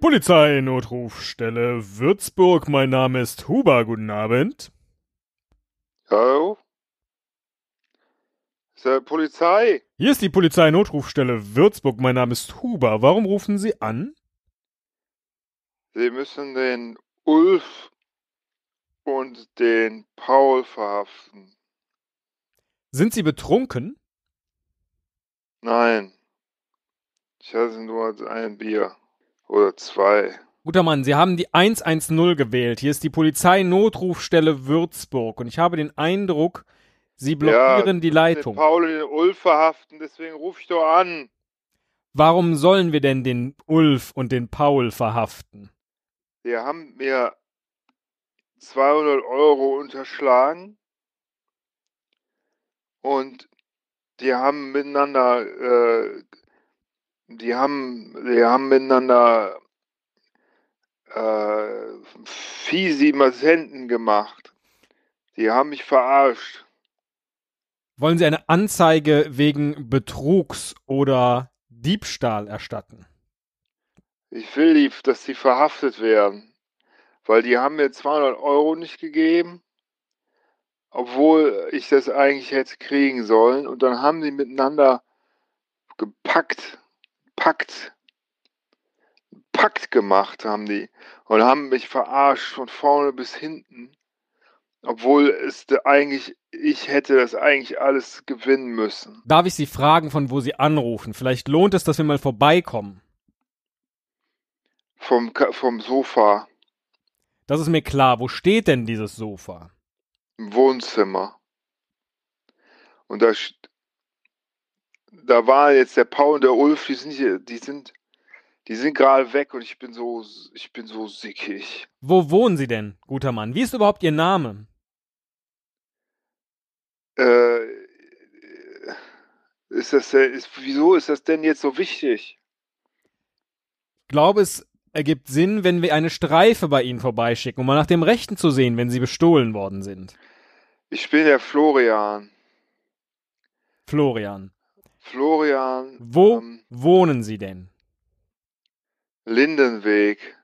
Polizeinotrufstelle Würzburg. Mein Name ist Huber. Guten Abend. Hallo? Ist der Polizei? Hier ist die Polizeinotrufstelle Würzburg. Mein Name ist Huber. Warum rufen Sie an? Sie müssen den Ulf und den Paul verhaften. Sind Sie betrunken? Nein. Ich hatte nur ein Bier. Oder zwei. Guter Mann, Sie haben die 110 gewählt. Hier ist die Polizeinotrufstelle Würzburg. Und ich habe den Eindruck, Sie blockieren ja, die Leitung. Den Paul und den Ulf verhaften, deswegen rufe ich doch an. Warum sollen wir denn den Ulf und den Paul verhaften? Die haben mir 200 Euro unterschlagen und die haben miteinander, äh, die haben, die haben miteinander äh, fiese Händen gemacht. Die haben mich verarscht. Wollen Sie eine Anzeige wegen Betrugs oder Diebstahl erstatten? Ich will, die, dass sie verhaftet werden, weil die haben mir 200 Euro nicht gegeben, obwohl ich das eigentlich hätte kriegen sollen. Und dann haben sie miteinander gepackt, packt, Pakt gemacht haben die und haben mich verarscht von vorne bis hinten, obwohl es eigentlich ich hätte das eigentlich alles gewinnen müssen. Darf ich Sie fragen, von wo Sie anrufen? Vielleicht lohnt es, dass wir mal vorbeikommen. Vom, vom Sofa. Das ist mir klar. Wo steht denn dieses Sofa? Im Wohnzimmer. Und da, da war jetzt der Paul und der Ulf, die sind, die sind, die sind gerade weg und ich bin so, ich bin so sickig. Wo wohnen Sie denn, guter Mann? Wie ist überhaupt Ihr Name? Äh, ist das, ist, wieso ist das denn jetzt so wichtig? Ich glaube, es ergibt Sinn, wenn wir eine Streife bei Ihnen vorbeischicken, um mal nach dem Rechten zu sehen, wenn Sie bestohlen worden sind. Ich bin der Florian. Florian. Florian. Wo ähm, wohnen Sie denn? Lindenweg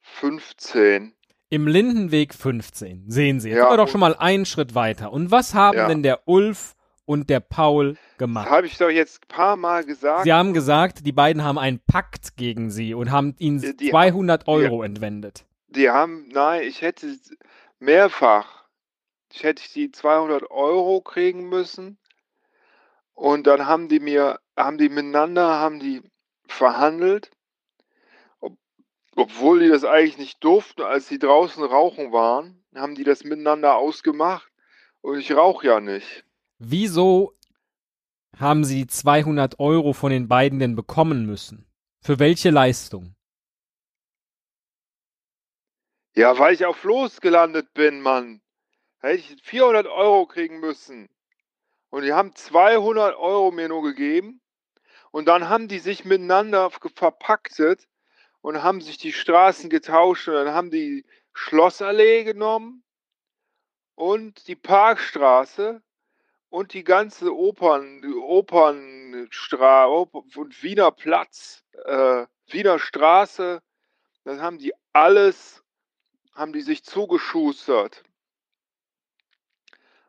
15. Im Lindenweg 15. Sehen Sie, jetzt ja, sind wir doch schon mal einen Schritt weiter. Und was haben ja. denn der Ulf und der Paul gemacht? Habe ich doch jetzt ein paar Mal gesagt. Sie haben gesagt, die beiden haben einen Pakt gegen Sie und haben Ihnen die, die 200 Euro die, entwendet. Die haben, nein, ich hätte mehrfach, ich hätte die 200 Euro kriegen müssen und dann haben die mir, haben die miteinander, haben die verhandelt obwohl die das eigentlich nicht durften, als die draußen rauchen waren, haben die das miteinander ausgemacht und ich rauche ja nicht. Wieso haben sie 200 Euro von den beiden denn bekommen müssen? Für welche Leistung? Ja, weil ich auf Los gelandet bin, Mann. Hätte ich 400 Euro kriegen müssen. Und die haben 200 Euro mir nur gegeben. Und dann haben die sich miteinander verpacktet und haben sich die Straßen getauscht und dann haben die Schlossallee genommen und die Parkstraße und die ganze Opern, Opernstraße und Wiener Platz, äh, Wiener Straße, dann haben die alles, haben die sich zugeschustert.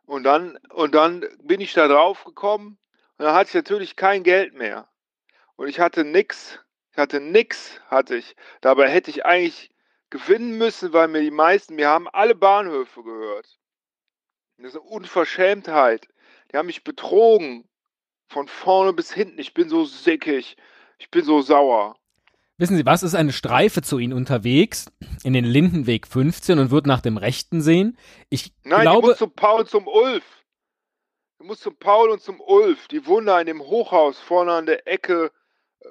Und dann, und dann bin ich da drauf gekommen und dann hatte ich natürlich kein Geld mehr. Und ich hatte nichts ich hatte nichts, hatte ich. Dabei hätte ich eigentlich gewinnen müssen, weil mir die meisten, mir haben alle Bahnhöfe gehört. Das ist eine Unverschämtheit. Die haben mich betrogen. Von vorne bis hinten. Ich bin so sickig. Ich bin so sauer. Wissen Sie was? Ist eine Streife zu Ihnen unterwegs in den Lindenweg 15 und wird nach dem Rechten sehen? Ich Nein, glaube. Du musst zum Paul zum Ulf. Du musst zum Paul und zum Ulf. Die wohnen da in dem Hochhaus vorne an der Ecke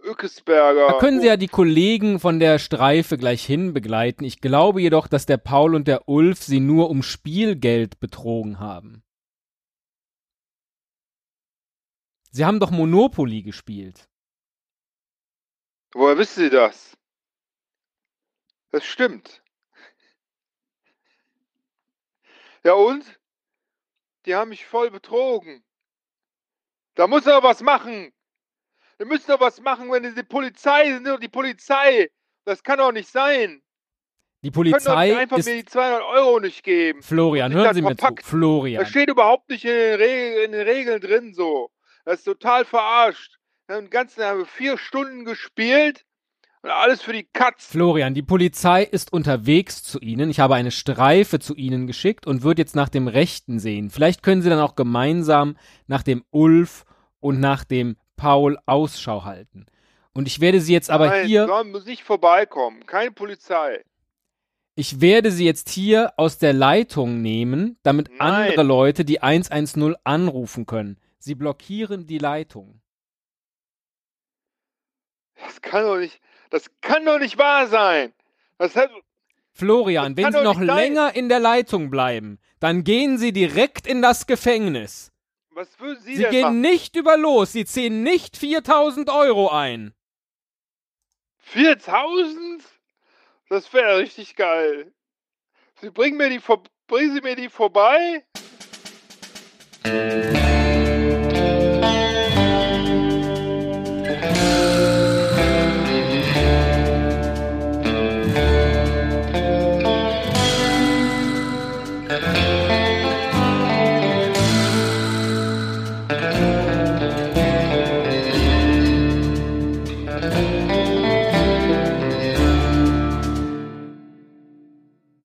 Ückesberger. Da können Sie ja die Kollegen von der Streife gleich hin begleiten. Ich glaube jedoch, dass der Paul und der Ulf Sie nur um Spielgeld betrogen haben. Sie haben doch Monopoly gespielt. Woher wissen Sie das? Das stimmt. Ja und? Die haben mich voll betrogen. Da muss er was machen. Wir müssen doch was machen, wenn die Polizei sind, die Polizei. Das kann doch nicht sein. Die Die können doch Polizei nicht einfach ist... mir die 200 Euro nicht geben. Florian, hören Sie mir zu. Florian. Das steht überhaupt nicht in den, Regel, in den Regeln drin so. Das ist total verarscht. Wir haben den ganzen haben wir vier Stunden gespielt und alles für die Katz. Florian, die Polizei ist unterwegs zu Ihnen. Ich habe eine Streife zu Ihnen geschickt und wird jetzt nach dem Rechten sehen. Vielleicht können Sie dann auch gemeinsam nach dem Ulf und nach dem Paul Ausschau halten. Und ich werde Sie jetzt aber Nein, hier, sollen muss nicht vorbeikommen. Keine Polizei. ich werde Sie jetzt hier aus der Leitung nehmen, damit Nein. andere Leute die 110 anrufen können. Sie blockieren die Leitung. Das kann doch nicht, das kann doch nicht wahr sein. Das hat, Florian, wenn Sie noch länger in der Leitung bleiben, dann gehen Sie direkt in das Gefängnis. was würden Sie, Sie denn gehen machen? nicht über los. Sie ziehen nicht 4000 Euro ein. 4000? Das wäre richtig geil. Sie bringen mir die bringen Sie mir die vorbei?